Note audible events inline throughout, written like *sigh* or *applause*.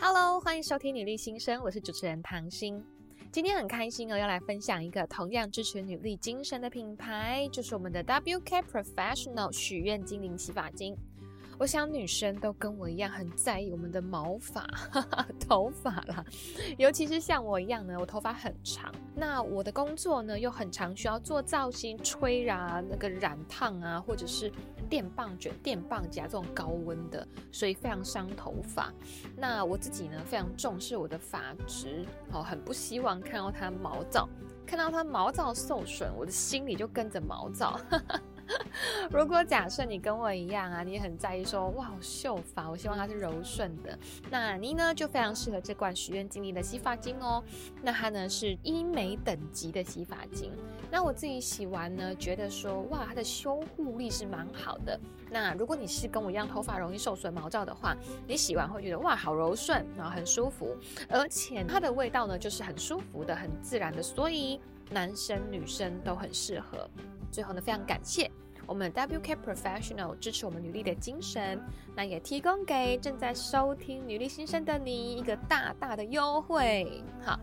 Hello，欢迎收听女力新生，我是主持人唐心。今天很开心哦，要来分享一个同样支持女力精神的品牌，就是我们的 WK Professional 许愿精灵洗发精。我想女生都跟我一样很在意我们的毛发、哈哈，头发啦，尤其是像我一样呢，我头发很长。那我的工作呢又很常需要做造型、吹啊、那个染烫啊，或者是电棒卷、电棒夹这种高温的，所以非常伤头发。那我自己呢非常重视我的发质，哦，很不希望看到它毛躁，看到它毛躁受损，我的心里就跟着毛躁。*laughs* *laughs* 如果假设你跟我一样啊，你很在意说，哇，秀发，我希望它是柔顺的，那你呢就非常适合这罐许愿精灵的洗发精哦。那它呢是医美等级的洗发精。那我自己洗完呢，觉得说，哇，它的修护力是蛮好的。那如果你是跟我一样头发容易受损毛躁的话，你洗完会觉得哇，好柔顺，然后很舒服，而且它的味道呢就是很舒服的、很自然的，所以男生女生都很适合。最后呢，非常感谢我们 WK Professional 支持我们女力的精神，那也提供给正在收听女力新生的你一个大大的优惠，好，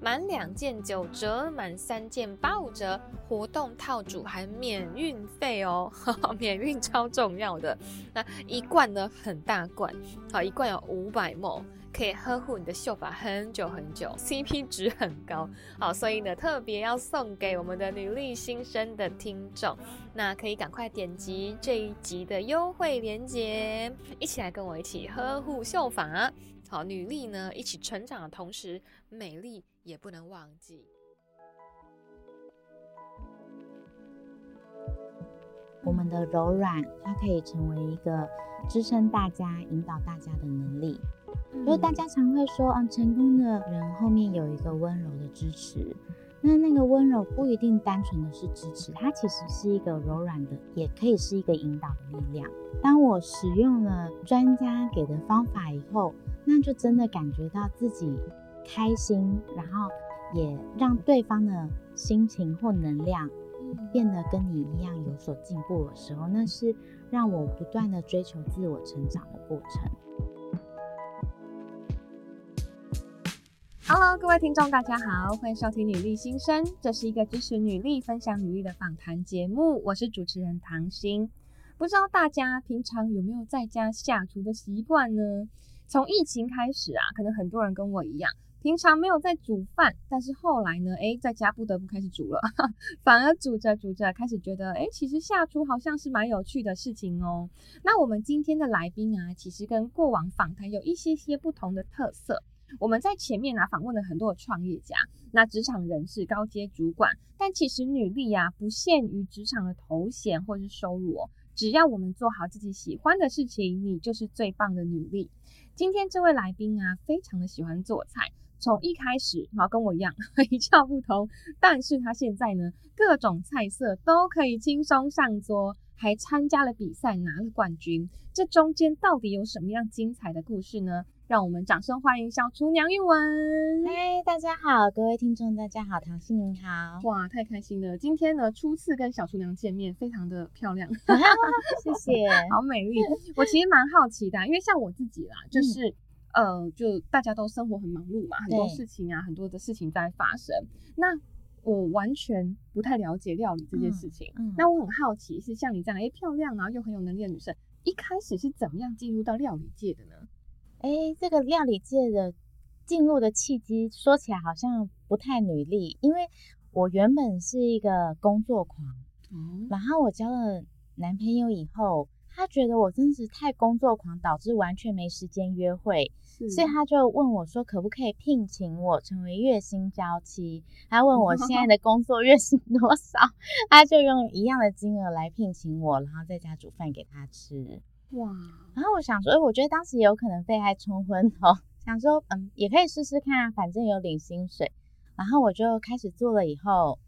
满两件九折，满三件八五折，活动套组还免运费哦，*laughs* 免运超重要的，那一罐呢很大罐，好，一罐有五百 ml。可以呵护你的秀发很久很久，CP 值很高，好，所以呢特别要送给我们的女力新生的听众，那可以赶快点击这一集的优惠链接，一起来跟我一起呵护秀发，好，女力呢一起成长的同时，美丽也不能忘记。我们的柔软，它可以成为一个支撑大家、引导大家的能力。就是大家常会说，嗯，成功的人后面有一个温柔的支持。那那个温柔不一定单纯的是支持，它其实是一个柔软的，也可以是一个引导的力量。当我使用了专家给的方法以后，那就真的感觉到自己开心，然后也让对方的心情或能量变得跟你一样有所进步的时候，那是让我不断的追求自我成长的过程。Hello，各位听众，大家好，欢迎收听女力新生，这是一个支持女力、分享女力的访谈节目，我是主持人唐心。不知道大家平常有没有在家下厨的习惯呢？从疫情开始啊，可能很多人跟我一样，平常没有在煮饭，但是后来呢，诶，在家不得不开始煮了，*laughs* 反而煮着煮着开始觉得，诶，其实下厨好像是蛮有趣的事情哦。那我们今天的来宾啊，其实跟过往访谈有一些些不同的特色。我们在前面呢、啊、访问了很多的创业家，那职场人士、高阶主管，但其实女力啊不限于职场的头衔或是收入哦，只要我们做好自己喜欢的事情，你就是最棒的女力。今天这位来宾啊，非常的喜欢做菜，从一开始然后跟我一样 *laughs* 一窍不通，但是他现在呢各种菜色都可以轻松上桌，还参加了比赛拿了冠军，这中间到底有什么样精彩的故事呢？让我们掌声欢迎小厨娘玉文！嗨，大家好，各位听众，大家好，唐心您好！哇，太开心了！今天呢，初次跟小厨娘见面，非常的漂亮，*laughs* 谢谢，*laughs* 好美丽。我其实蛮好奇的，因为像我自己啦，就是、嗯、呃，就大家都生活很忙碌嘛，很多事情啊，很多的事情在发生。那我完全不太了解料理这件事情，嗯嗯、那我很好奇，是像你这样，哎，漂亮啊，又很有能力的女生，一开始是怎么样进入到料理界的呢？哎，这个料理界的进入的契机，说起来好像不太努力，因为我原本是一个工作狂，嗯，然后我交了男朋友以后，他觉得我真是太工作狂，导致完全没时间约会，所以他就问我说，可不可以聘请我成为月薪娇妻？他问我现在的工作月薪多少，他就用一样的金额来聘请我，然后在家煮饭给他吃。哇，然后我想说，我觉得当时有可能被爱冲昏头，想说，嗯，也可以试试看啊，反正有领薪水。然后我就开始做了以后，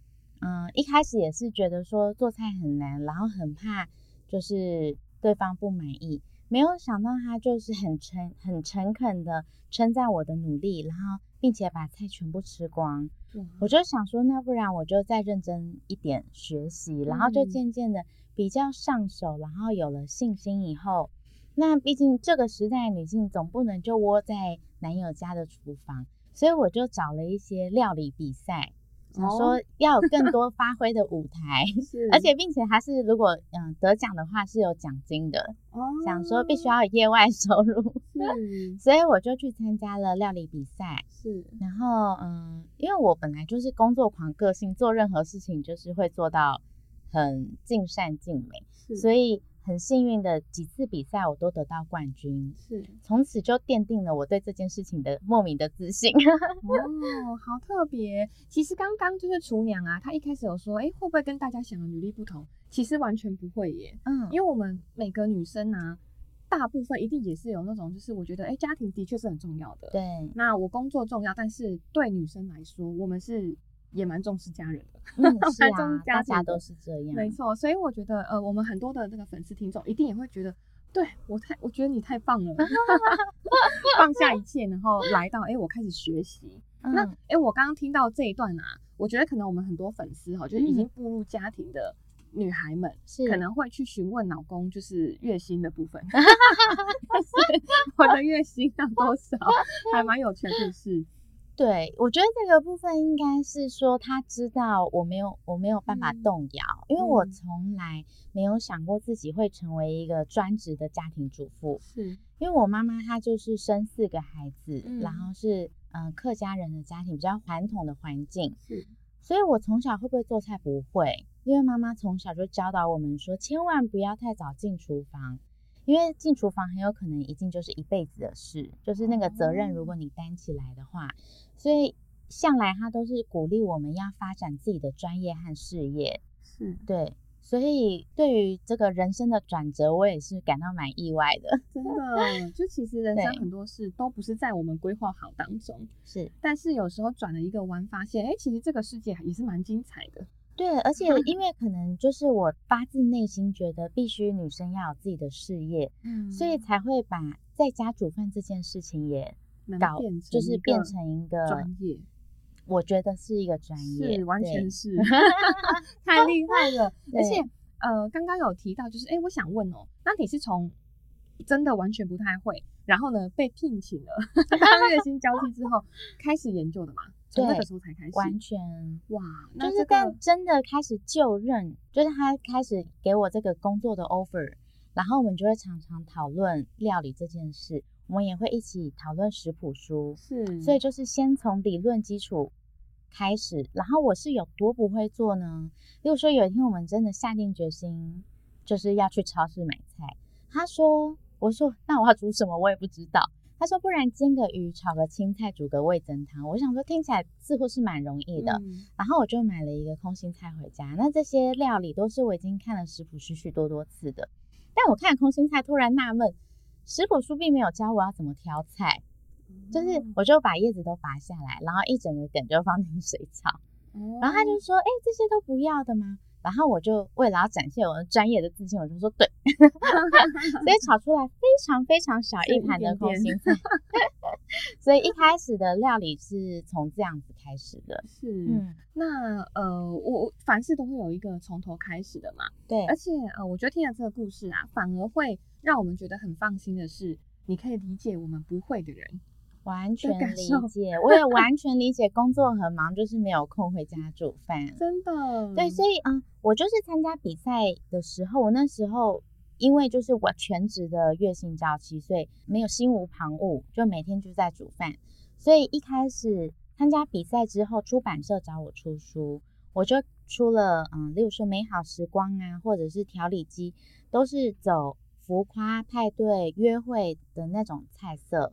嗯，一开始也是觉得说做菜很难，然后很怕就是对方不满意，没有想到他就是很诚很诚恳的称赞我的努力，然后并且把菜全部吃光。嗯，我就想说，那不然我就再认真一点学习，然后就渐渐的。比较上手，然后有了信心以后，那毕竟这个时代女性总不能就窝在男友家的厨房，所以我就找了一些料理比赛。想说要有更多发挥的舞台，*laughs* 是而且并且还是如果嗯得奖的话是有奖金的。哦，想说必须要有业外收入，*laughs* 所以我就去参加了料理比赛。是，然后嗯，因为我本来就是工作狂个性，做任何事情就是会做到很尽善尽美，所以。很幸运的几次比赛我都得到冠军，是从此就奠定了我对这件事情的莫名的自信。哦，*laughs* 好特别。其实刚刚就是厨娘啊，她一开始有说，哎，会不会跟大家想的履历不同？其实完全不会耶。嗯，因为我们每个女生啊，大部分一定也是有那种，就是我觉得，哎，家庭的确是很重要的。对，那我工作重要，但是对女生来说，我们是。也蛮重视家人的，嗯，*laughs* 是啊，大家都是这样，没错。所以我觉得，呃，我们很多的那个粉丝听众一定也会觉得，对我太，我觉得你太棒了，*laughs* *laughs* 放下一切，然后来到，哎、欸，我开始学习。嗯、那，哎、欸，我刚刚听到这一段啊，我觉得可能我们很多粉丝哈，就是已经步入家庭的女孩们，是可能会去询问老公，就是月薪的部分，我的月薪要多少，还蛮有趣的事。对，我觉得这个部分应该是说，他知道我没有我没有办法动摇，嗯、因为我从来没有想过自己会成为一个专职的家庭主妇。是，因为我妈妈她就是生四个孩子，嗯、然后是嗯、呃、客家人的家庭，比较传统的环境。是，所以我从小会不会做菜？不会，因为妈妈从小就教导我们说，千万不要太早进厨房。因为进厨房很有可能一进就是一辈子的事，就是那个责任，如果你担起来的话，所以向来他都是鼓励我们要发展自己的专业和事业。是，对，所以对于这个人生的转折，我也是感到蛮意外的。*laughs* 真的，就其实人生很多事都不是在我们规划好当中，是，但是有时候转了一个弯，发现，哎，其实这个世界也是蛮精彩的。对，而且 *laughs* 因为可能就是我发自内心觉得必须女生要有自己的事业，嗯，所以才会把在家煮饭这件事情也搞，就是变成一个专业。我觉得是一个专业，是完全是 *laughs* 太厉害了。*laughs* 而且呃，刚刚有提到，就是哎，我想问哦，那你是从真的完全不太会，然后呢被聘请了，当月薪交替之后开始研究的嘛？从那个时候才开始，完全哇，那这个、就是但真的开始就任，就是他开始给我这个工作的 offer，然后我们就会常常讨论料理这件事，我们也会一起讨论食谱书，是，所以就是先从理论基础开始，然后我是有多不会做呢？例如说有一天我们真的下定决心，就是要去超市买菜，他说，我说那我要煮什么？我也不知道。他说：“不然煎个鱼，炒个青菜，煮个味增汤。”我想说听起来似乎是蛮容易的，嗯、然后我就买了一个空心菜回家。那这些料理都是我已经看了食谱许许多多次的，但我看空心菜突然纳闷，食谱书并没有教我要怎么挑菜，嗯、就是我就把叶子都拔下来，然后一整个梗就放进水炒，嗯、然后他就说：“哎，这些都不要的吗？”然后我就为了要展现我的专业的自信，我就说对，*laughs* 所以炒出来非常非常小一盘的空心菜，*laughs* 所以一开始的料理是从这样子开始的。是，嗯，那呃，我凡事都会有一个从头开始的嘛，对，而且呃，我觉得听了这个故事啊，反而会让我们觉得很放心的是，你可以理解我们不会的人。完全理解，*laughs* 我也完全理解，工作很忙，就是没有空回家煮饭。真的，对，所以嗯，我就是参加比赛的时候，我那时候因为就是我全职的月薪娇妻，所以没有心无旁骛，就每天就在煮饭。所以一开始参加比赛之后，出版社找我出书，我就出了嗯，例如说美好时光啊，或者是调理机，都是走浮夸派对约会的那种菜色。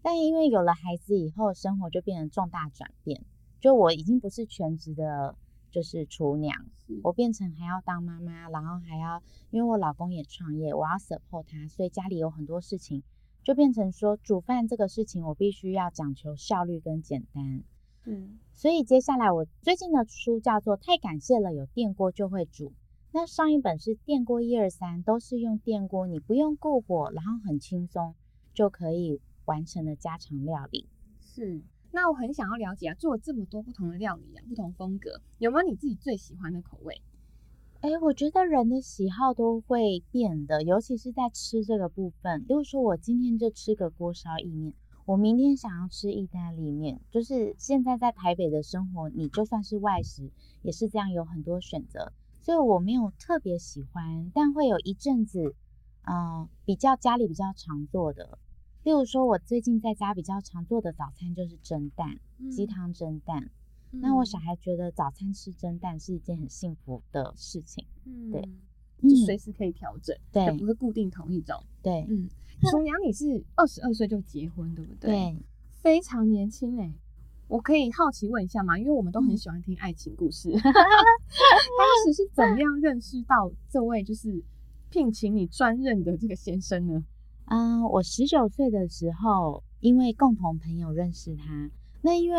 但因为有了孩子以后，生活就变成重大转变。就我已经不是全职的，就是厨娘，我变成还要当妈妈，然后还要因为我老公也创业，我要 support 他，所以家里有很多事情，就变成说煮饭这个事情，我必须要讲求效率跟简单。嗯，所以接下来我最近的书叫做《太感谢了，有电锅就会煮》。那上一本是电锅一二三，都是用电锅，你不用顾火，然后很轻松就可以。完成的家常料理是，那我很想要了解啊，做了这么多不同的料理啊，不同风格，有没有你自己最喜欢的口味？哎，我觉得人的喜好都会变的，尤其是在吃这个部分。比如说，我今天就吃个锅烧意面，我明天想要吃意大利面。就是现在在台北的生活，你就算是外食，也是这样，有很多选择。所以我没有特别喜欢，但会有一阵子，嗯、呃，比较家里比较常做的。例如说，我最近在家比较常做的早餐就是蒸蛋，鸡汤蒸蛋。那我小孩觉得早餐吃蒸蛋是一件很幸福的事情，嗯，对，就随时可以调整，对，不会固定同一种，对，嗯。厨娘，你是二十二岁就结婚，对不对？对，非常年轻哎。我可以好奇问一下吗？因为我们都很喜欢听爱情故事，*laughs* 当时是怎么样认识到这位就是聘请你专任的这个先生呢？嗯，我十九岁的时候，因为共同朋友认识他，那因为。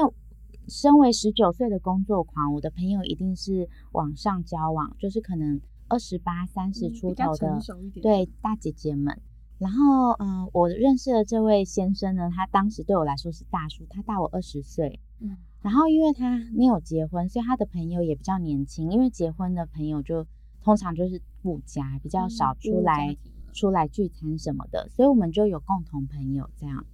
身为十九岁的工作狂，我的朋友一定是网上交往，就是可能二十八、三十出头的，对大姐姐们。然后，嗯、呃，我认识的这位先生呢，他当时对我来说是大叔，他大我二十岁。嗯。然后，因为他没有结婚，所以他的朋友也比较年轻。因为结婚的朋友就通常就是顾家，比较少出来、嗯、出来聚餐什么的，所以我们就有共同朋友这样。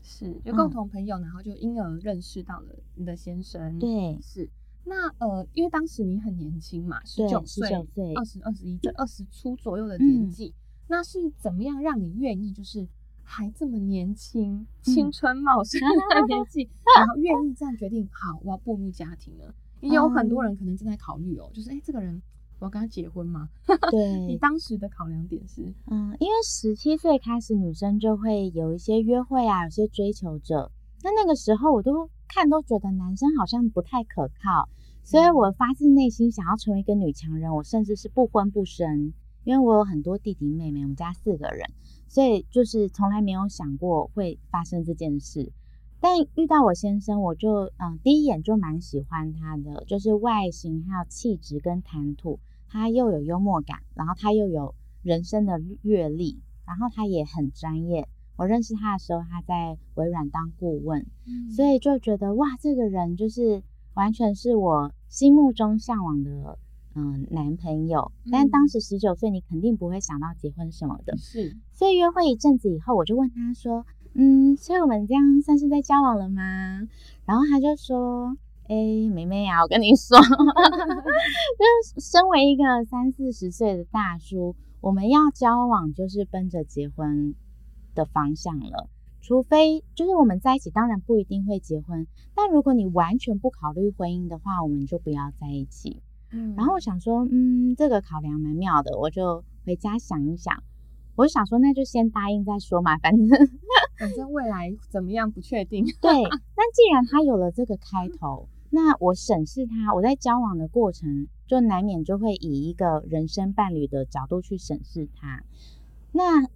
是，有共同朋友，嗯、然后就因而认识到了你的先生。对，是。那呃，因为当时你很年轻嘛，十九岁、二十二十一这二十出左右的年纪，嗯，那是怎么样让你愿意，就是还这么年轻、青春茂盛的 *laughs* 年纪，嗯、然后愿意这样决定，好，我要步入家庭了？也有很多人可能正在考虑哦，就是哎，这个人。我要跟他结婚吗？*laughs* 对，你当时的考量点是，嗯，因为十七岁开始，女生就会有一些约会啊，有些追求者。那那个时候，我都看都觉得男生好像不太可靠，所以我发自内心想要成为一个女强人。我甚至是不婚不生，因为我有很多弟弟妹妹，我们家四个人，所以就是从来没有想过会发生这件事。但遇到我先生，我就嗯，第一眼就蛮喜欢他的，就是外形还有气质跟谈吐，他又有幽默感，然后他又有人生的阅历，然后他也很专业。我认识他的时候，他在微软当顾问，嗯，所以就觉得哇，这个人就是完全是我心目中向往的嗯男朋友。但当时十九岁，你肯定不会想到结婚什么的，是。所以约会一阵子以后，我就问他说。嗯，所以我们这样算是在交往了吗？然后他就说：“哎、欸，妹妹啊，我跟你说，*laughs* 就是身为一个三四十岁的大叔，我们要交往就是奔着结婚的方向了。除非就是我们在一起，当然不一定会结婚。但如果你完全不考虑婚姻的话，我们就不要在一起。嗯，然后我想说，嗯，这个考量蛮妙的，我就回家想一想。我想说，那就先答应再说嘛，反正。*laughs* ”反正未来怎么样不确定。对，那既然他有了这个开头，那我审视他，我在交往的过程就难免就会以一个人生伴侣的角度去审视他。那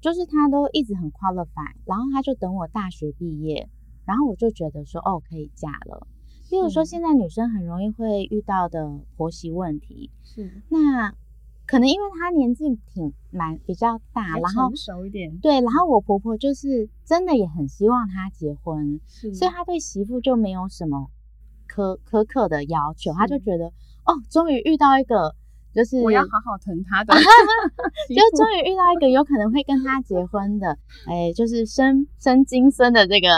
就是他都一直很 qualify，然后他就等我大学毕业，然后我就觉得说哦，可以嫁了。例如说现在女生很容易会遇到的婆媳问题，是那。可能因为她年纪挺蛮比较大，然后成熟一点，对，然后我婆婆就是真的也很希望她结婚，所以她对媳妇就没有什么苛苛刻的要求，她就觉得哦，终于遇到一个就是我要好好疼他的，*laughs* 就终于遇到一个有可能会跟他结婚的，哎，就是生生金孙的这个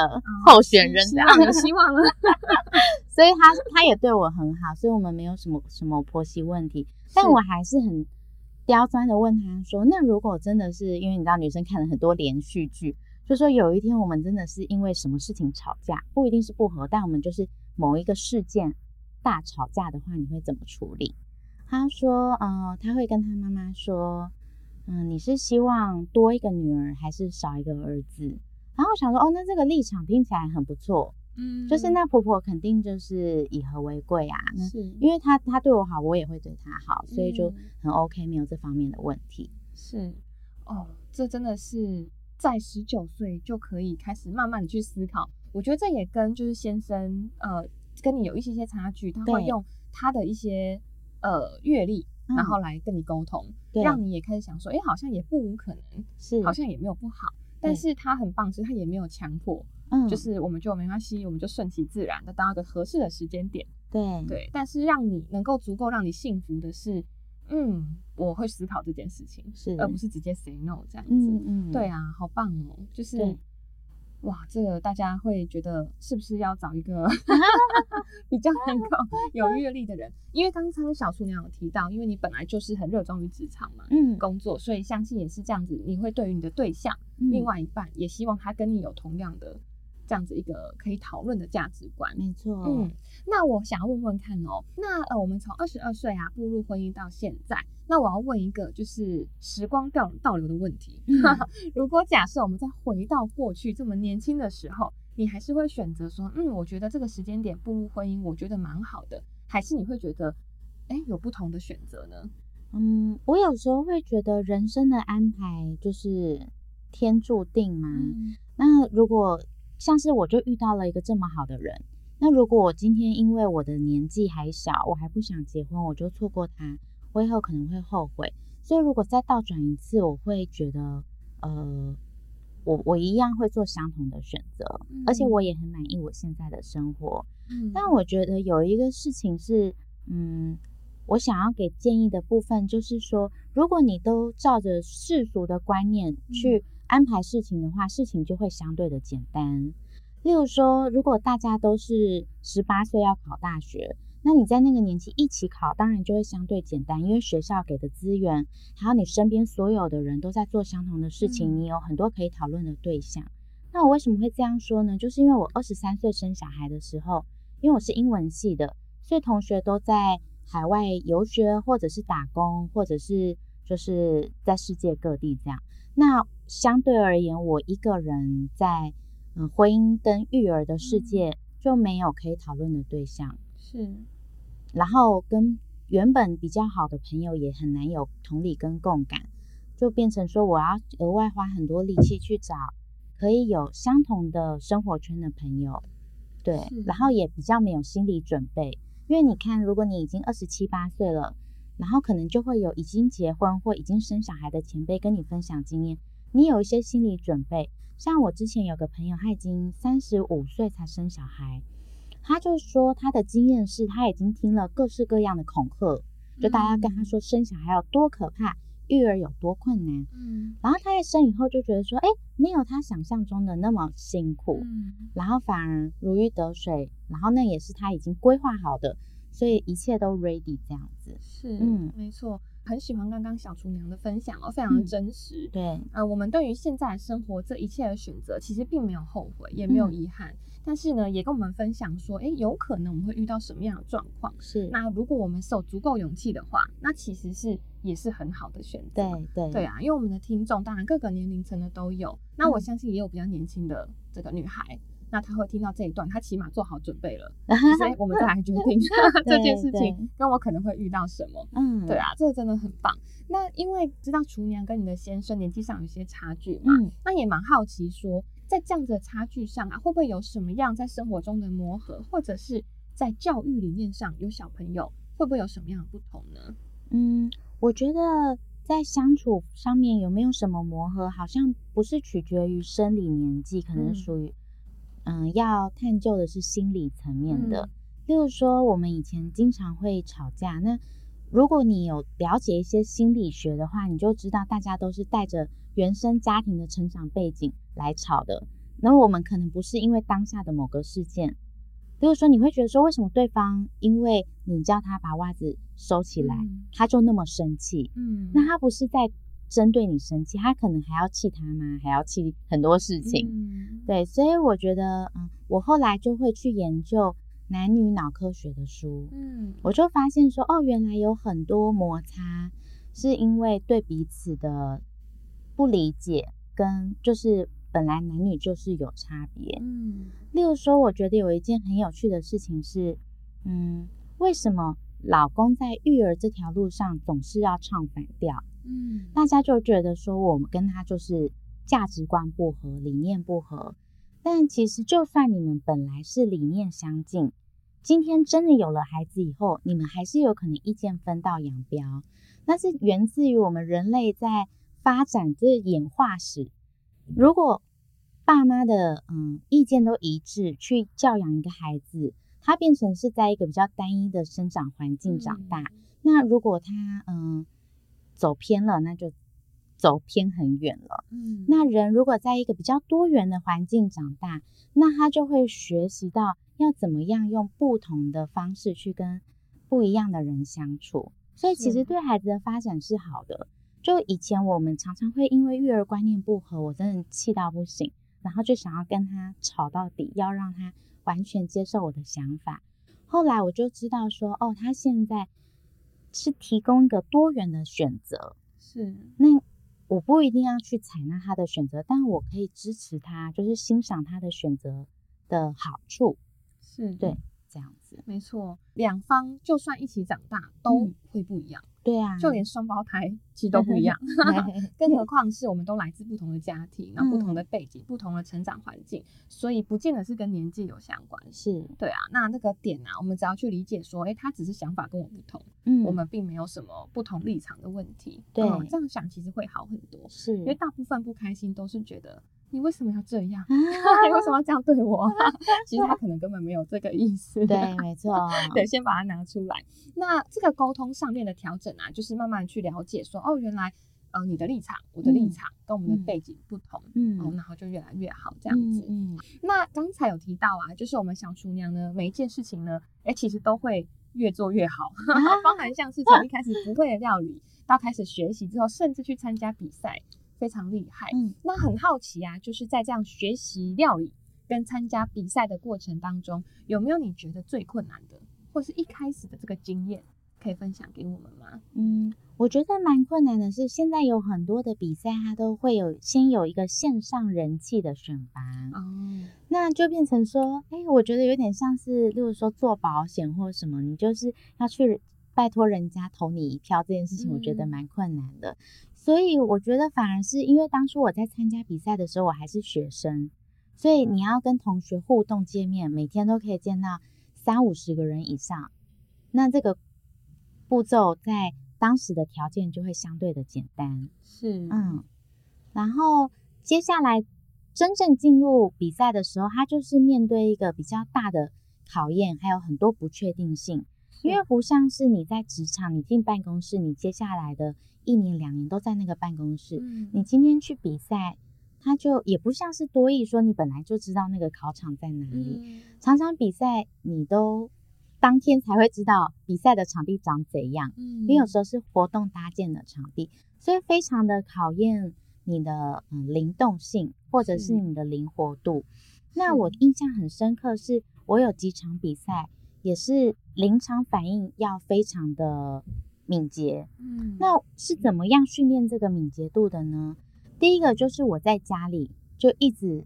候选人这样，有希望了，*laughs* 所以他他也对我很好，所以我们没有什么什么婆媳问题，但我还是很。刁钻的问他说：“那如果真的是因为你知道女生看了很多连续剧，就说有一天我们真的是因为什么事情吵架，不一定是不和，但我们就是某一个事件大吵架的话，你会怎么处理？”他说：“呃，他会跟他妈妈说，嗯、呃，你是希望多一个女儿还是少一个儿子？”然后我想说：“哦，那这个立场听起来很不错。”嗯，就是那婆婆肯定就是以和为贵啊，那是因为她她对我好，我也会对她好，所以就很 OK，没有这方面的问题。是哦，这真的是在十九岁就可以开始慢慢的去思考。我觉得这也跟就是先生呃跟你有一些些差距，他会用他的一些呃阅历，然后来跟你沟通，嗯，让你也开始想说，哎，好像也不无可能，是好像也没有不好，但是他很棒，是他也没有强迫。嗯，就是我们就没关系，我们就顺其自然的到一个合适的时间点。对对，但是让你能够足够让你幸福的是，嗯，我会思考这件事情，是而不是直接 say no 这样子。嗯嗯，对啊，好棒哦，就是。哇，这个大家会觉得是不是要找一个 *laughs* *laughs* 比较能够 *laughs* 有阅历的人？因为刚刚小厨娘有提到，因为你本来就是很热衷于职场嘛，嗯，工作，所以相信也是这样子。你会对于你的对象，嗯、另外一半也希望他跟你有同样的这样子一个可以讨论的价值观。没错，嗯，那我想要问问看哦，那呃，我们从二十二岁啊步入婚姻到现在。那我要问一个，就是时光倒倒流的问题。嗯、*laughs* 如果假设我们再回到过去这么年轻的时候，你还是会选择说，嗯，我觉得这个时间点步入婚姻，我觉得蛮好的，还是你会觉得，哎、欸，有不同的选择呢？嗯，我有时候会觉得人生的安排就是天注定嘛。嗯、那如果像是我就遇到了一个这么好的人，那如果我今天因为我的年纪还小，我还不想结婚，我就错过他。我以后可能会后悔，所以如果再倒转一次，我会觉得，呃，我我一样会做相同的选择，嗯、而且我也很满意我现在的生活。嗯，但我觉得有一个事情是，嗯，我想要给建议的部分就是说，如果你都照着世俗的观念去安排事情的话，嗯、事情就会相对的简单。例如说，如果大家都是十八岁要考大学。那你在那个年纪一起考，当然就会相对简单，因为学校给的资源，还有你身边所有的人都在做相同的事情，嗯、你有很多可以讨论的对象。那我为什么会这样说呢？就是因为我二十三岁生小孩的时候，因为我是英文系的，所以同学都在海外游学，或者是打工，或者是就是在世界各地这样。那相对而言，我一个人在嗯婚姻跟育儿的世界就没有可以讨论的对象。是，然后跟原本比较好的朋友也很难有同理跟共感，就变成说我要额外花很多力气去找可以有相同的生活圈的朋友，对，然后也比较没有心理准备，因为你看，如果你已经二十七八岁了，然后可能就会有已经结婚或已经生小孩的前辈跟你分享经验，你有一些心理准备。像我之前有个朋友，他已经三十五岁才生小孩。他就说他的经验是他已经听了各式各样的恐吓，就大家跟他说生小孩有多可怕，育儿有多困难。嗯，然后他一生以后就觉得说，哎，没有他想象中的那么辛苦，嗯，然后反而如鱼得水，然后那也是他已经规划好的，所以一切都 ready 这样子。是，嗯，没错。很喜欢刚刚小厨娘的分享哦，非常的真实。嗯、对，呃，我们对于现在的生活这一切的选择，其实并没有后悔，也没有遗憾。嗯、但是呢，也跟我们分享说，哎，有可能我们会遇到什么样的状况？是。那如果我们是有足够勇气的话，那其实是也是很好的选择。对对对啊，因为我们的听众当然各个年龄层的都有，那我相信也有比较年轻的这个女孩。那他会听到这一段，他起码做好准备了，*laughs* 所以我们再来决定 *laughs* 这件事情跟我可能会遇到什么。嗯，对啊，这个真的很棒。那因为知道厨娘跟你的先生年纪上有些差距嘛，嗯、那也蛮好奇说，在这样子的差距上啊，会不会有什么样在生活中的磨合，或者是在教育理念上有小朋友会不会有什么样的不同呢？嗯，我觉得在相处上面有没有什么磨合，好像不是取决于生理年纪，可能属于。嗯，要探究的是心理层面的。嗯、例如说，我们以前经常会吵架。那如果你有了解一些心理学的话，你就知道大家都是带着原生家庭的成长背景来吵的。那我们可能不是因为当下的某个事件。比如说，你会觉得说，为什么对方因为你叫他把袜子收起来，嗯、他就那么生气？嗯，那他不是在。针对你生气，他可能还要气他吗？还要气很多事情。嗯、对，所以我觉得，嗯，我后来就会去研究男女脑科学的书。嗯，我就发现说，哦，原来有很多摩擦是因为对彼此的不理解，跟就是本来男女就是有差别。嗯，例如说，我觉得有一件很有趣的事情是，嗯，为什么老公在育儿这条路上总是要唱反调？嗯，大家就觉得说我们跟他就是价值观不合，理念不合。但其实就算你们本来是理念相近，今天真的有了孩子以后，你们还是有可能意见分道扬镳。那是源自于我们人类在发展这演化史。如果爸妈的嗯意见都一致，去教养一个孩子，他变成是在一个比较单一的生长环境长大。嗯那如果他嗯走偏了，那就走偏很远了。嗯，那人如果在一个比较多元的环境长大，那他就会学习到要怎么样用不同的方式去跟不一样的人相处。所以其实对孩子的发展是好的。就以前我们常常会因为育儿观念不合，我真的气到不行，然后就想要跟他吵到底，要让他完全接受我的想法。后来我就知道说，哦，他现在是提供一个多元的选择，是。那我不一定要去采纳他的选择，但我可以支持他，就是欣赏他的选择的好处，是对，这样子。没错，两方就算一起长大，都会不一样。嗯对啊，就连双胞胎其实都不一样 *laughs* *laughs* 更何况是我们都来自不同的家庭，然后不同的背景、嗯、不同的成长环境，所以不见得是跟年纪有相关。是，对啊，那那个点啊，我们只要去理解说，哎，他只是想法跟我不同，嗯，我们并没有什么不同立场的问题。对、嗯，这样想其实会好很多。是，因为大部分不开心都是觉得。你为什么要这样？*laughs* 你为什么要这样对我？*laughs* 其实他可能根本没有这个意思。对，*laughs* 没错。对，先把它拿出来。那这个沟通上面的调整啊，就是慢慢去了解说，哦，原来呃你的立场，我的立场跟我们的背景不同，嗯，然后就越来越好这样子。嗯。那刚才有提到啊，就是我们小厨娘呢，每一件事情呢，哎，其实都会越做越好，包含像是从一开始不会的料理，到开始学习之后，甚至去参加比赛。非常厉害，嗯，那很好奇啊，就是在这样学习料理跟参加比赛的过程当中，有没有你觉得最困难的，或是一开始的这个经验，可以分享给我们吗？嗯，我觉得蛮困难的是，现在有很多的比赛，它都会有先有一个线上人气的选拔，哦，那就变成说，哎，我觉得有点像是，例如说做保险或什么，你就是要去拜托人家投你一票这件事情，我觉得蛮困难的。嗯所以我觉得反而是因为当初我在参加比赛的时候，我还是学生，所以你要跟同学互动见面，每天都可以见到三五十个人以上，那这个步骤在当时的条件就会相对的简单。是，嗯，然后接下来真正进入比赛的时候，它就是面对一个比较大的考验，还有很多不确定性，因为不像是你在职场，你进办公室，你接下来的。一年两年都在那个办公室，嗯、你今天去比赛，他就也不像是多艺说你本来就知道那个考场在哪里。嗯、常常比赛你都当天才会知道比赛的场地长怎样，嗯、因为有时候是活动搭建的场地，所以非常的考验你的嗯灵动性或者是你的灵活度。那我印象很深刻，是我有几场比赛也是临场反应要非常的。敏捷，嗯，那是怎么样训练这个敏捷度的呢？第一个就是我在家里就一直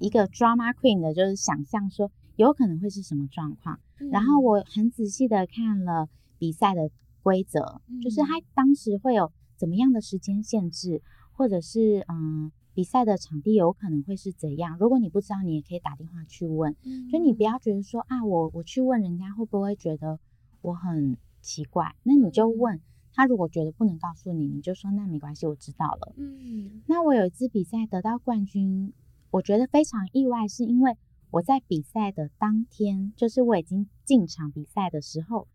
一个 drama queen 的，就是想象说有可能会是什么状况，嗯、然后我很仔细的看了比赛的规则，嗯、就是他当时会有怎么样的时间限制，或者是嗯比赛的场地有可能会是怎样。如果你不知道，你也可以打电话去问，嗯、就你不要觉得说啊，我我去问人家会不会觉得我很。奇怪，那你就问他，如果觉得不能告诉你，你就说那没关系，我知道了。嗯，那我有一次比赛得到冠军，我觉得非常意外，是因为我在比赛的当天，就是我已经进场比赛的时候，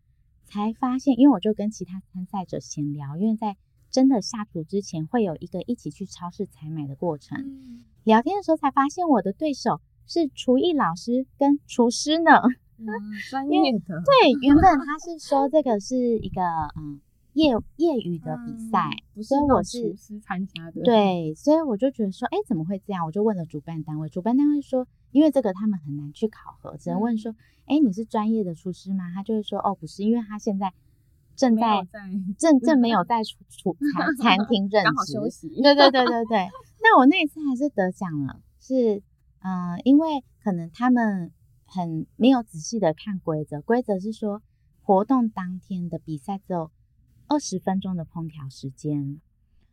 才发现，因为我就跟其他参赛者闲聊，因为在真的下厨之前会有一个一起去超市采买的过程，嗯，聊天的时候才发现我的对手是厨艺老师跟厨师呢。嗯，专业的对，*laughs* 原本他是说这个是一个嗯业业余的比赛，嗯、所以我是厨师参加的。对，所以我就觉得说，哎，怎么会这样？我就问了主办单位，主办单位说，因为这个他们很难去考核，只能问说，哎、嗯，你是专业的厨师吗？他就会说，哦，不是，因为他现在正在，在正正没有 *laughs* 在厨厨餐餐厅 *laughs* 任职，好休息。对对对对对。那我那一次还是得奖了，是嗯、呃，因为可能他们。很没有仔细的看规则，规则是说活动当天的比赛只有二十分钟的烹调时间，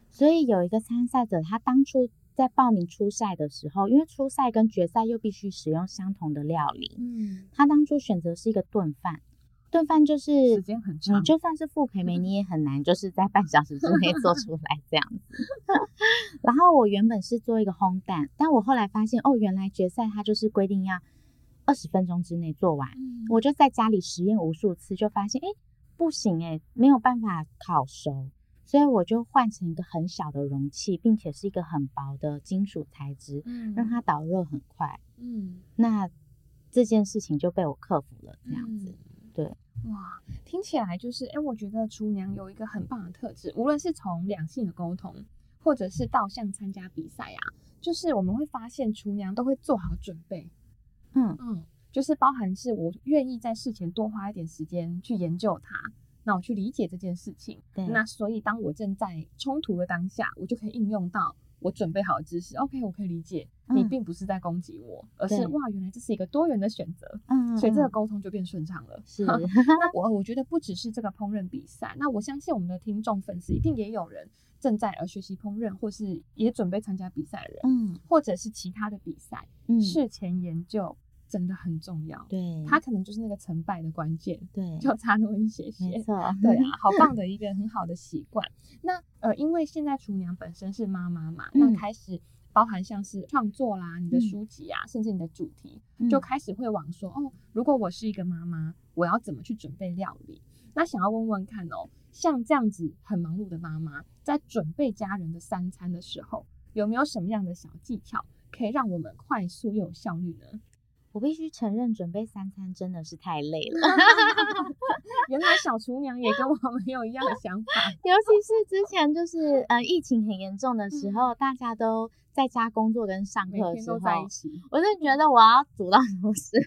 所以有一个参赛者，他当初在报名初赛的时候，因为初赛跟决赛又必须使用相同的料理，嗯，他当初选择是一个炖饭，炖饭就是时间很长，你就算是傅培梅，*laughs* 你也很难就是在半小时之内做出来这样子。*laughs* 然后我原本是做一个烘蛋，但我后来发现哦，原来决赛它就是规定要。二十分钟之内做完，嗯、我就在家里实验无数次，就发现哎，不行诶，没有办法烤熟，所以我就换成一个很小的容器，并且是一个很薄的金属材质，嗯，让它导热很快，嗯，那这件事情就被我克服了，这样子，嗯、对，哇，听起来就是，哎，我觉得厨娘有一个很棒的特质，无论是从两性的沟通，或者是到像参加比赛啊，就是我们会发现厨娘都会做好准备，嗯嗯。就是包含是我愿意在事前多花一点时间去研究它，那我去理解这件事情。对，那所以当我正在冲突的当下，我就可以应用到我准备好的知识。OK，我可以理解你并不是在攻击我，嗯、而是哇，原来这是一个多元的选择。嗯，所以这个沟通就变顺畅了。是，*laughs* 那我我觉得不只是这个烹饪比赛，那我相信我们的听众粉丝一定也有人正在呃学习烹饪，或是也准备参加比赛的人，嗯，或者是其他的比赛，嗯，事前研究。真的很重要，对，它可能就是那个成败的关键，对，*laughs* 就差那么一些些，没错，对啊，*laughs* 好棒的一个很好的习惯。那呃，因为现在厨娘本身是妈妈嘛，嗯、那开始包含像是创作啦，你的书籍啊，嗯、甚至你的主题，就开始会往说，哦，如果我是一个妈妈，我要怎么去准备料理？那想要问问看哦，像这样子很忙碌的妈妈，在准备家人的三餐的时候，有没有什么样的小技巧，可以让我们快速又有效率呢？我必须承认，准备三餐真的是太累了。*laughs* 原来小厨娘也跟我们有一样的想法，*laughs* 尤其是之前就是呃疫情很严重的时候，嗯、大家都在家工作跟上课的时候，我就觉得我要煮到什么事，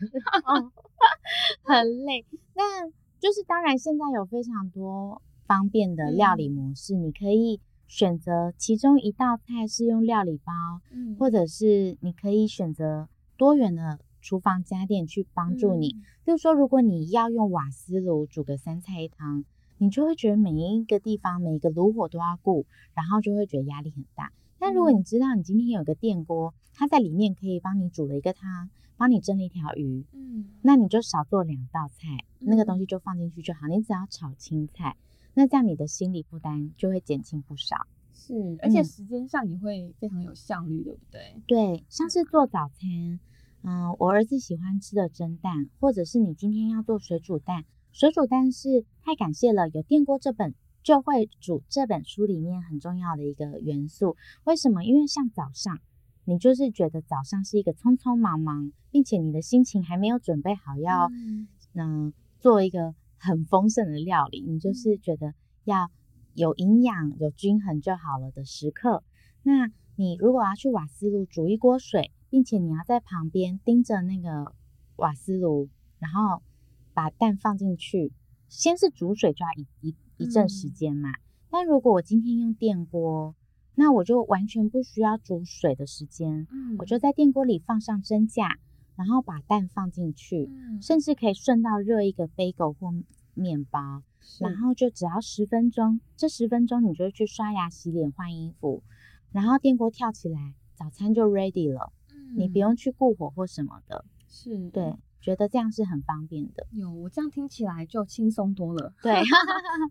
*laughs* 很累。那就是当然，现在有非常多方便的料理模式，嗯、你可以选择其中一道菜是用料理包，嗯、或者是你可以选择多元的。厨房家电去帮助你，就是说，如果你要用瓦斯炉煮个三菜一汤，你就会觉得每一个地方每一个炉火都要顾，然后就会觉得压力很大。但如果你知道你今天有个电锅，它在里面可以帮你煮了一个汤，帮你蒸了一条鱼，嗯，那你就少做两道菜，那个东西就放进去就好，你只要炒青菜，那这样你的心理负担就会减轻不少。是，而且时间上也会非常有效率，对不对？对，像是做早餐。嗯，我儿子喜欢吃的蒸蛋，或者是你今天要做水煮蛋。水煮蛋是太感谢了，有电锅这本就会煮这本书里面很重要的一个元素。为什么？因为像早上，你就是觉得早上是一个匆匆忙忙，并且你的心情还没有准备好要嗯、呃、做一个很丰盛的料理，你就是觉得要有营养、有均衡就好了的时刻。那你如果要去瓦斯炉煮一锅水。并且你要在旁边盯着那个瓦斯炉，然后把蛋放进去。先是煮水就要一一一阵时间嘛。嗯、但如果我今天用电锅，那我就完全不需要煮水的时间。嗯，我就在电锅里放上蒸架，然后把蛋放进去，嗯、甚至可以顺道热一个贝果或面包，然后就只要十分钟。这十分钟你就去刷牙、洗脸、换衣服，然后电锅跳起来，早餐就 ready 了。你不用去顾火或什么的，是对，觉得这样是很方便的。有，我这样听起来就轻松多了。*laughs* *laughs* 对，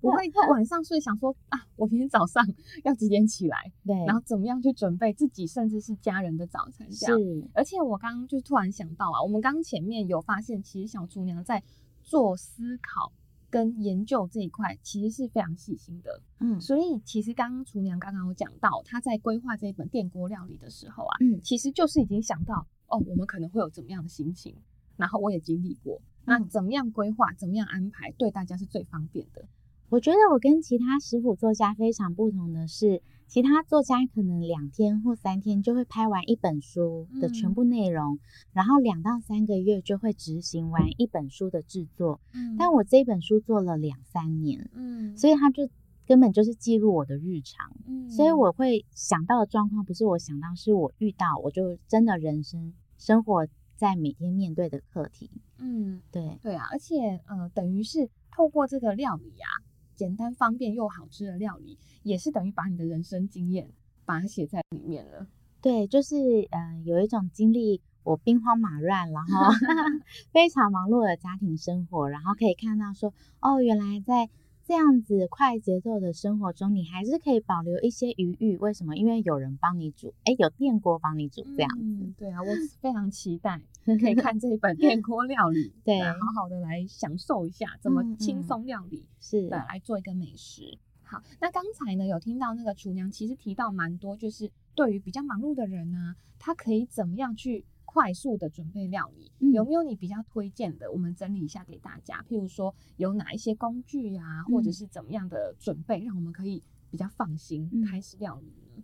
不会晚上睡想说啊，我明天早上 *laughs* 要几点起来？对，然后怎么样去准备自己甚至是家人的早餐？这样。是，而且我刚刚就突然想到啊，我们刚前面有发现，其实小厨娘在做思考。跟研究这一块其实是非常细心的，嗯，所以其实刚刚厨娘刚刚有讲到，她在规划这一本电锅料理的时候啊，嗯，其实就是已经想到哦，我们可能会有怎么样的心情，然后我也经历过，那怎么样规划，怎么样安排，对大家是最方便的。我觉得我跟其他食谱作家非常不同的是，其他作家可能两天或三天就会拍完一本书的全部内容，嗯、然后两到三个月就会执行完一本书的制作。嗯，但我这本书做了两三年，嗯，所以他就根本就是记录我的日常。嗯，所以我会想到的状况不是我想到，是我遇到，我就真的人生生活在每天面对的课题。嗯，对对啊，而且呃，等于是透过这个料理啊。简单方便又好吃的料理，也是等于把你的人生经验把它写在里面了。对，就是嗯、呃，有一种经历我兵荒马乱，然后 *laughs* *laughs* 非常忙碌的家庭生活，然后可以看到说，哦，原来在这样子快节奏的生活中，你还是可以保留一些余裕。为什么？因为有人帮你煮，哎，有电锅帮你煮，这样子。嗯，对啊，我非常期待 *laughs* 可以看这一本电锅料理，*laughs* 对，好好的来享受一下怎么轻松料理，是的，来做一个美食。好，那刚才呢有听到那个厨娘其实提到蛮多，就是对于比较忙碌的人呢，他可以怎么样去快速的准备料理？嗯、有没有你比较推荐的？我们整理一下给大家。譬如说有哪一些工具啊，或者是怎么样的准备，让我们可以比较放心开始料理呢？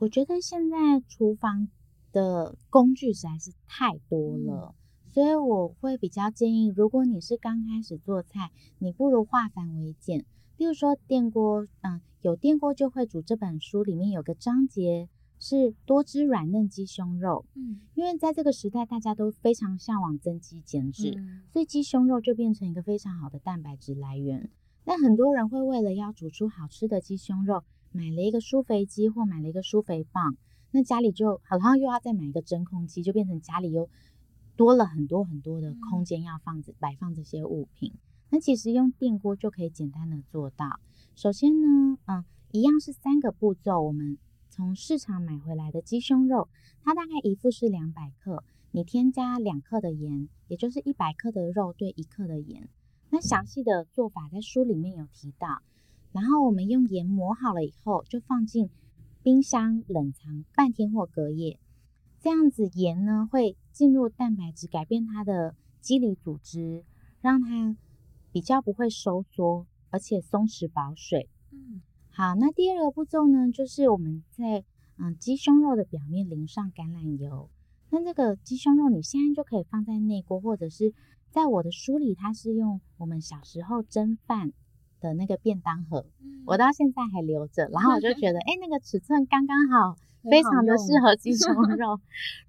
我觉得现在厨房的工具实在是太多了，嗯、所以我会比较建议，如果你是刚开始做菜，你不如化繁为简。比如说电锅，嗯，有电锅就会煮。这本书里面有个章节是多汁软嫩鸡胸肉，嗯，因为在这个时代大家都非常向往增肌减脂，嗯、所以鸡胸肉就变成一个非常好的蛋白质来源。但很多人会为了要煮出好吃的鸡胸肉，买了一个舒肥机或买了一个舒肥棒，那家里就好像又要再买一个真空机，就变成家里又多了很多很多的空间要放着摆放这些物品。那其实用电锅就可以简单的做到。首先呢，嗯，一样是三个步骤。我们从市场买回来的鸡胸肉，它大概一副是两百克，你添加两克的盐，也就是一百克的肉对一克的盐。那详细的做法在书里面有提到。然后我们用盐磨好了以后，就放进冰箱冷藏半天或隔夜。这样子盐呢会进入蛋白质，改变它的肌理组织，让它。比较不会收缩，而且松弛保水。嗯，好，那第二个步骤呢，就是我们在嗯鸡胸肉的表面淋上橄榄油。那这个鸡胸肉你现在就可以放在内锅，或者是在我的书里，它是用我们小时候蒸饭的那个便当盒，嗯、我到现在还留着。然后我就觉得，哎、欸，那个尺寸刚刚好，非常的适合鸡胸 *laughs* 肉。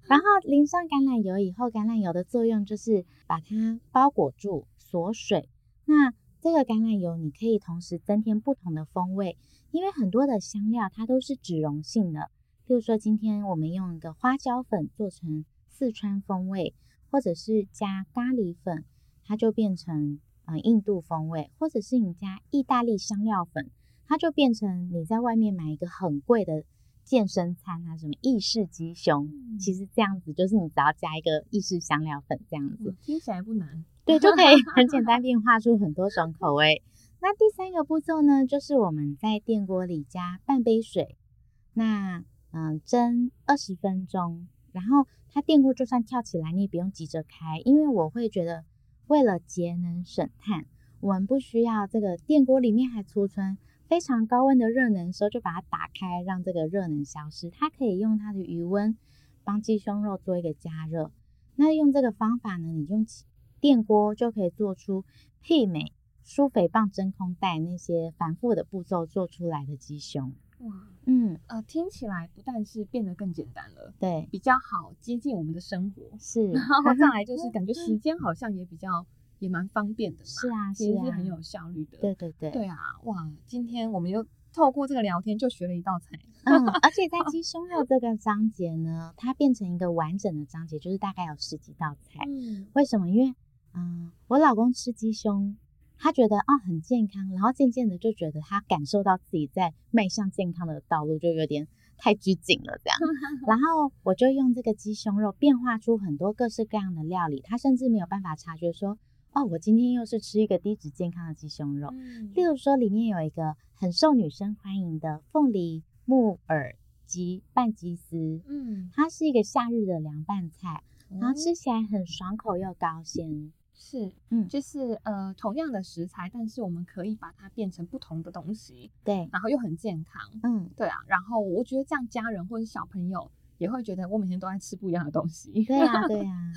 然后淋上橄榄油以后，橄榄油的作用就是把它包裹住，锁水。那这个橄榄油你可以同时增添不同的风味，因为很多的香料它都是脂溶性的。比如说今天我们用一个花椒粉做成四川风味，或者是加咖喱粉，它就变成呃印度风味，或者是你加意大利香料粉，它就变成你在外面买一个很贵的健身餐啊，什么意式鸡胸，嗯、其实这样子就是你只要加一个意式香料粉这样子，嗯、听起来不难。对，就可以 *laughs* 很简单变化出很多种口味。那第三个步骤呢，就是我们在电锅里加半杯水，那嗯蒸二十分钟，然后它电锅就算跳起来，你也不用急着开，因为我会觉得为了节能省碳，我们不需要这个电锅里面还储存非常高温的热能的时候就把它打开，让这个热能消失。它可以用它的余温帮鸡胸肉做一个加热。那用这个方法呢，你用起。电锅就可以做出媲美舒肥棒真空袋那些繁复的步骤做出来的鸡胸。哇，嗯，呃，听起来不但是变得更简单了，对，比较好接近我们的生活，是，然后再来就是感觉时间好像也比较也蛮方便的嘛，*laughs* 是啊，其实是很有效率的，对对对，对啊，哇，今天我们又透过这个聊天就学了一道菜，嗯，而且在鸡胸肉这个章节呢，它变成一个完整的章节，就是大概有十几道菜，*laughs* 嗯，为什么？因为嗯，我老公吃鸡胸，他觉得啊、哦、很健康，然后渐渐的就觉得他感受到自己在迈向健康的道路，就有点太拘谨了这样。*laughs* 然后我就用这个鸡胸肉变化出很多各式各样的料理，他甚至没有办法察觉说，哦，我今天又是吃一个低脂健康的鸡胸肉。嗯、例如说里面有一个很受女生欢迎的凤梨木耳鸡拌鸡丝，嗯，它是一个夏日的凉拌菜，然后吃起来很爽口又高鲜。是，嗯，就是呃，同样的食材，但是我们可以把它变成不同的东西，对，然后又很健康，嗯，对啊，然后我觉得这样家人或者小朋友也会觉得我每天都在吃不一样的东西，对呀、啊，*laughs* 对呀、啊，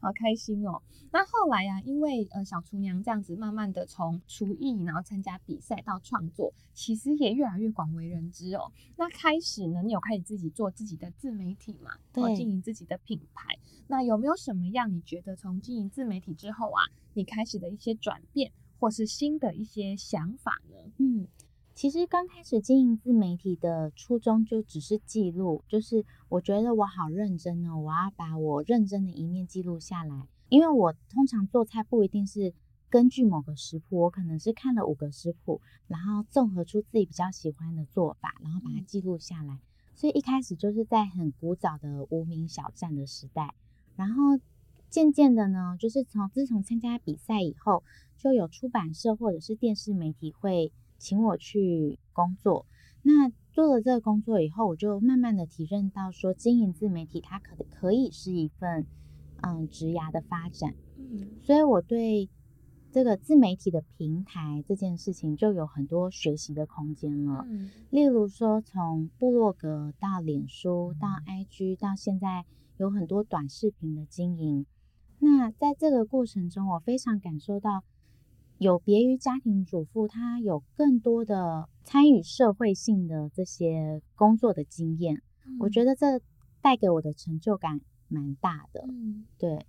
好开心哦。那后来呀、啊，因为呃小厨娘这样子慢慢的从厨艺，然后参加比赛到创作，其实也越来越广为人知哦。那开始呢，你有开始自己做自己的自媒体嘛？对，经营自己的品牌。那有没有什么样你觉得从经营自媒体之后啊，你开始的一些转变，或是新的一些想法呢？嗯，其实刚开始经营自媒体的初衷就只是记录，就是我觉得我好认真哦，我要把我认真的一面记录下来。因为我通常做菜不一定是。根据某个食谱，我可能是看了五个食谱，然后综合出自己比较喜欢的做法，然后把它记录下来。嗯、所以一开始就是在很古早的无名小站的时代，然后渐渐的呢，就是从自从参加比赛以后，就有出版社或者是电视媒体会请我去工作。那做了这个工作以后，我就慢慢的体认到说，经营自媒体它可可以是一份嗯职涯的发展。嗯，所以我对。这个自媒体的平台这件事情就有很多学习的空间了。嗯，例如说从部落格到脸书到 IG 到现在有很多短视频的经营。那在这个过程中，我非常感受到有别于家庭主妇，她有更多的参与社会性的这些工作的经验。嗯，我觉得这带给我的成就感蛮大的。嗯，对。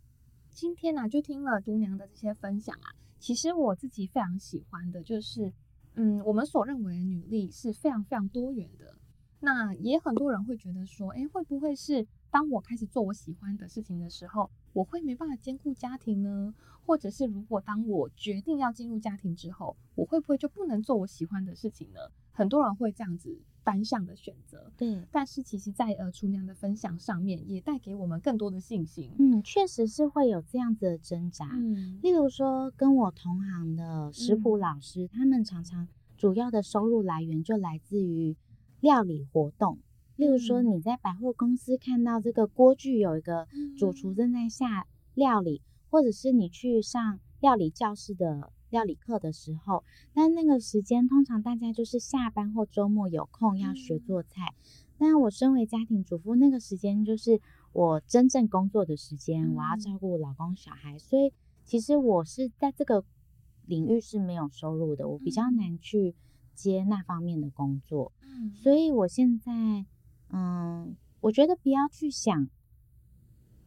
今天呢，就听了嘟娘的这些分享啊。其实我自己非常喜欢的就是，嗯，我们所认为的女力是非常非常多元的。那也很多人会觉得说，诶，会不会是当我开始做我喜欢的事情的时候，我会没办法兼顾家庭呢？或者是如果当我决定要进入家庭之后，我会不会就不能做我喜欢的事情呢？很多人会这样子。单向的选择，对，但是其实，在呃厨娘的分享上面，也带给我们更多的信心。嗯，确实是会有这样子的挣扎。嗯，例如说，跟我同行的食谱老师，嗯，他们常常主要的收入来源就来自于料理活动。例如说，你在百货公司看到这个锅具有一个主厨正在下料理，嗯，或者是你去上料理教室的。料理课的时候，但那个时间通常大家就是下班或周末有空要学做菜。那、嗯、我身为家庭主妇，那个时间就是我真正工作的时间，嗯、我要照顾老公小孩，所以其实我是在这个领域是没有收入的，我比较难去接那方面的工作。嗯，所以我现在，嗯，我觉得不要去想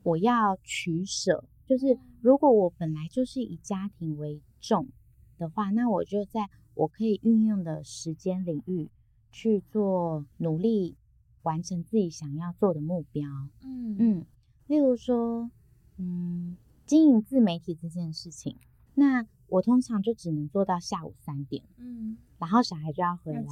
我要取舍，就是如果我本来就是以家庭为重的话，那我就在我可以运用的时间领域去做努力，完成自己想要做的目标。嗯嗯，例如说，嗯，经营自媒体这件事情，那。我通常就只能做到下午三点，嗯，然后小孩就要回来了，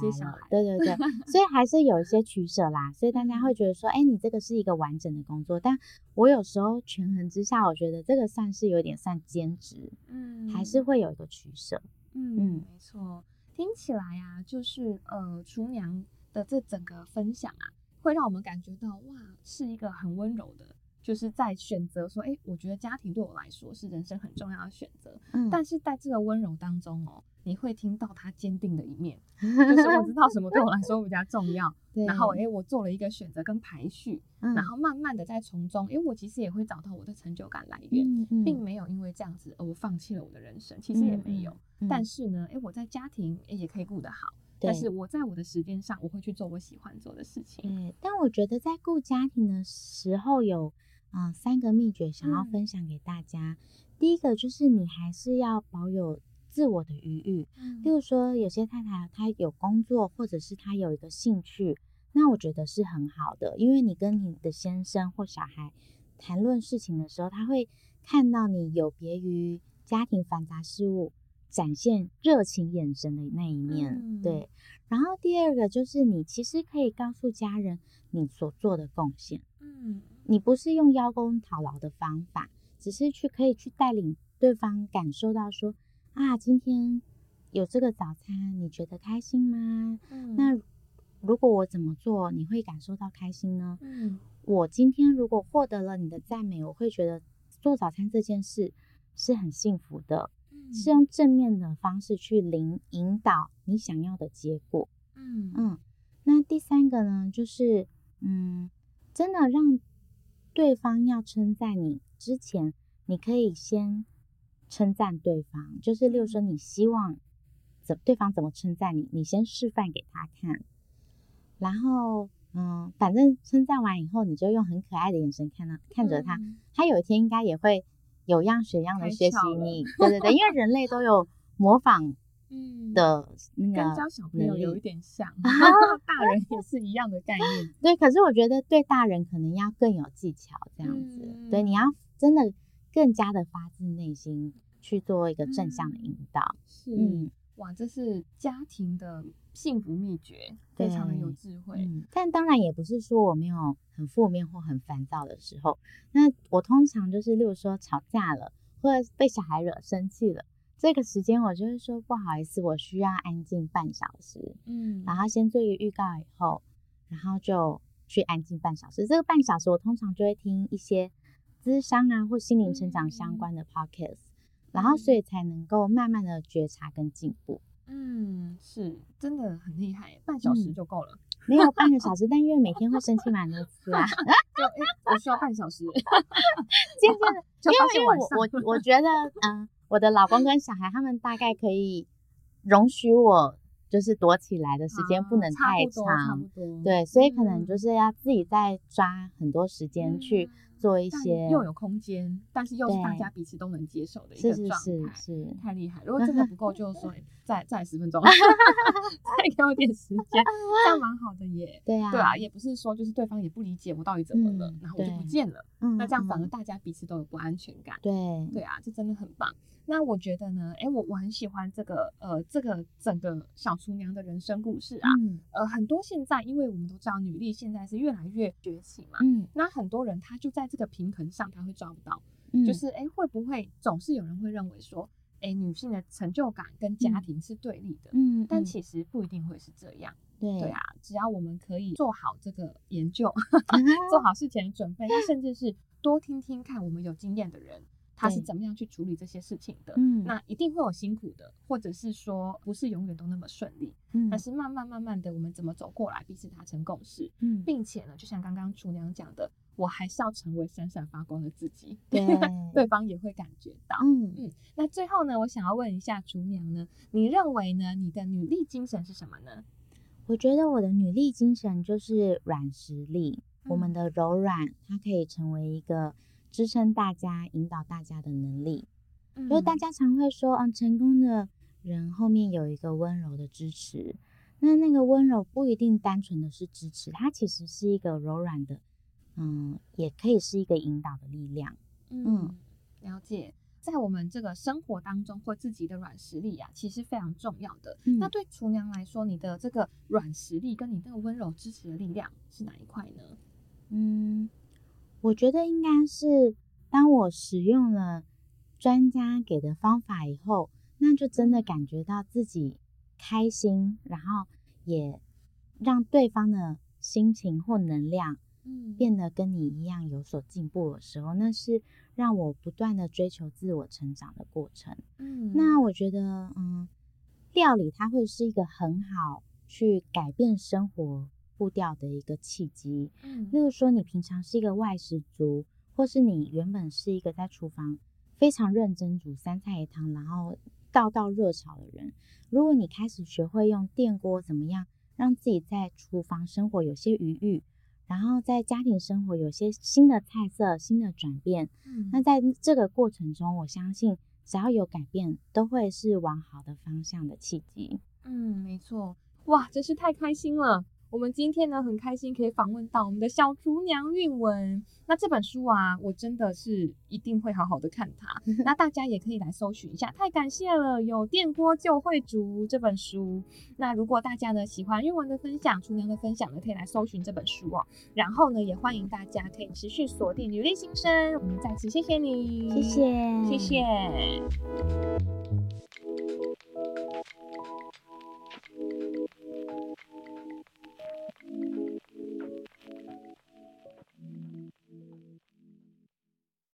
对对对，*laughs* 所以还是有一些取舍啦。所以大家会觉得说，哎，你这个是一个完整的工作，但我有时候权衡之下，我觉得这个算是有点算兼职，嗯，还是会有一个取舍，嗯，嗯没错。听起来啊，就是呃，厨娘的这整个分享啊，会让我们感觉到哇，是一个很温柔的。就是在选择说，哎、欸，我觉得家庭对我来说是人生很重要的选择。嗯，但是在这个温柔当中哦，你会听到他坚定的一面，*laughs* 就是我知道什么对我来说比较重要。*laughs* 对，然后哎、欸，我做了一个选择跟排序，嗯、然后慢慢的在从中，因、欸，我其实也会找到我的成就感来源，嗯嗯、并没有因为这样子而我放弃了我的人生，其实也没有。嗯嗯、但是呢，哎、欸，我在家庭也可以顾得好。但是我在我的时间上，我会去做我喜欢做的事情。对，但我觉得在顾家庭的时候有，啊、呃，三个秘诀想要分享给大家。嗯、第一个就是你还是要保有自我的余裕。嗯，例如说有些太太她有工作，或者是她有一个兴趣，那我觉得是很好的，因为你跟你的先生或小孩谈论事情的时候，他会看到你有别于家庭繁杂事务。展现热情眼神的那一面，嗯、对。然后第二个就是你其实可以告诉家人你所做的贡献，嗯，你不是用邀功讨劳的方法，只是去可以去带领对方感受到说啊，今天有这个早餐，你觉得开心吗？嗯，那如果我怎么做，你会感受到开心呢？嗯，我今天如果获得了你的赞美，我会觉得做早餐这件事是很幸福的。是用正面的方式去领引导你想要的结果。嗯嗯，那第三个呢，就是嗯，真的让对方要称赞你之前，你可以先称赞对方，就是例如说你希望怎对方怎么称赞你，你先示范给他看，然后嗯，反正称赞完以后，你就用很可爱的眼神看他看着他，嗯、他有一天应该也会。有样学样的学习你，对对对，因为人类都有模仿的那个，跟教小朋友有一点像，*laughs* 大人也是一样的概念。对，可是我觉得对大人可能要更有技巧，这样子。对，你要真的更加的发自内心去做一个正向的引导。嗯、是，嗯，哇，这是家庭的幸福秘诀，非常的有智慧。嗯，但当然也不是说我没有很负面或很烦躁的时候。那我通常就是，例如说吵架了，或者被小孩惹生气了，这个时间我就是说不好意思，我需要安静半小时。嗯，然后先做一个预告以后，然后就去安静半小时。这个半小时我通常就会听一些智商啊或心灵成长相关的 podcast，嗯，然后所以才能够慢慢的觉察跟进步。嗯，是真的很厉害，半小时就够了。嗯、*laughs* 没有半个小时，但因为每天会生气蛮多次啊，*laughs* 就哎、欸，我需要半小时。渐渐的，*laughs* 因为因为我我我觉得，嗯、呃，我的老公跟小孩他们大概可以容许我。就是躲起来的时间不能太长，对，所以可能就是要自己再抓很多时间去做一些，嗯、又有空间，但是又是大家彼此都能接受的一个状态，是是是是，太厉害！如果真的不够，就说 *laughs* 再再十分钟，*laughs* 再给我点时间，这样蛮好的耶。*laughs* 对啊，对啊，也不是说就是对方也不理解我到底怎么了，嗯、然后我就不见了，嗯，那这样反而大家彼此都有不安全感。对，对啊，这真的很棒。那我觉得呢，哎，我我很喜欢这个，呃，这个整个小厨娘的人生故事啊，嗯、呃，很多现在，因为我们都知道女力现在是越来越崛起嘛，嗯，那很多人他就在这个平衡上他会抓不到，嗯、就是哎，会不会总是有人会认为说，哎，女性的成就感跟家庭是对立的，嗯，但其实不一定会是这样，对对啊，只要我们可以做好这个研究，嗯、*laughs* 做好事前的准备，那甚至是多听听看我们有经验的人。他是怎么样去处理这些事情的？嗯，那一定会有辛苦的，或者是说不是永远都那么顺利。嗯，但是慢慢慢慢的，我们怎么走过来，彼此达成共识。嗯，并且呢，就像刚刚厨娘讲的，我还是要成为闪闪发光的自己。对，*laughs* 对方也会感觉到。嗯嗯。那最后呢，我想要问一下厨娘呢，你认为呢，你的女力精神是什么呢？我觉得我的女力精神就是软实力，嗯、我们的柔软，它可以成为一个。支撑大家、引导大家的能力，嗯、就是大家常会说，嗯，成功的人后面有一个温柔的支持。那那个温柔不一定单纯的是支持，它其实是一个柔软的，嗯，也可以是一个引导的力量。嗯，嗯了解，在我们这个生活当中，或自己的软实力啊，其实非常重要的。嗯、那对厨娘来说，你的这个软实力跟你这个温柔支持的力量是哪一块呢？嗯。我觉得应该是，当我使用了专家给的方法以后，那就真的感觉到自己开心，然后也让对方的心情或能量，嗯，变得跟你一样有所进步的时候，那是让我不断的追求自我成长的过程。嗯，那我觉得，嗯，料理它会是一个很好去改变生活步调的一个契机，嗯，例如说你平常是一个外食族，或是你原本是一个在厨房非常认真煮三菜一汤，然后道道热炒的人，如果你开始学会用电锅怎么样让自己在厨房生活有些余裕，然后在家庭生活有些新的菜色、新的转变，嗯，那在这个过程中，我相信只要有改变，都会是往好的方向的契机。嗯，没错，哇，真是太开心了。我们今天呢，很开心可以访问到我们的小厨娘韵文。那这本书啊，我真的是一定会好好的看它。*laughs* 那大家也可以来搜寻一下，太感谢了，有电锅就会煮这本书。那如果大家呢喜欢韵文的分享，厨娘的分享呢，可以来搜寻这本书哦。然后呢，也欢迎大家可以持续锁定女力新生。我们再次谢谢你，谢谢，谢谢。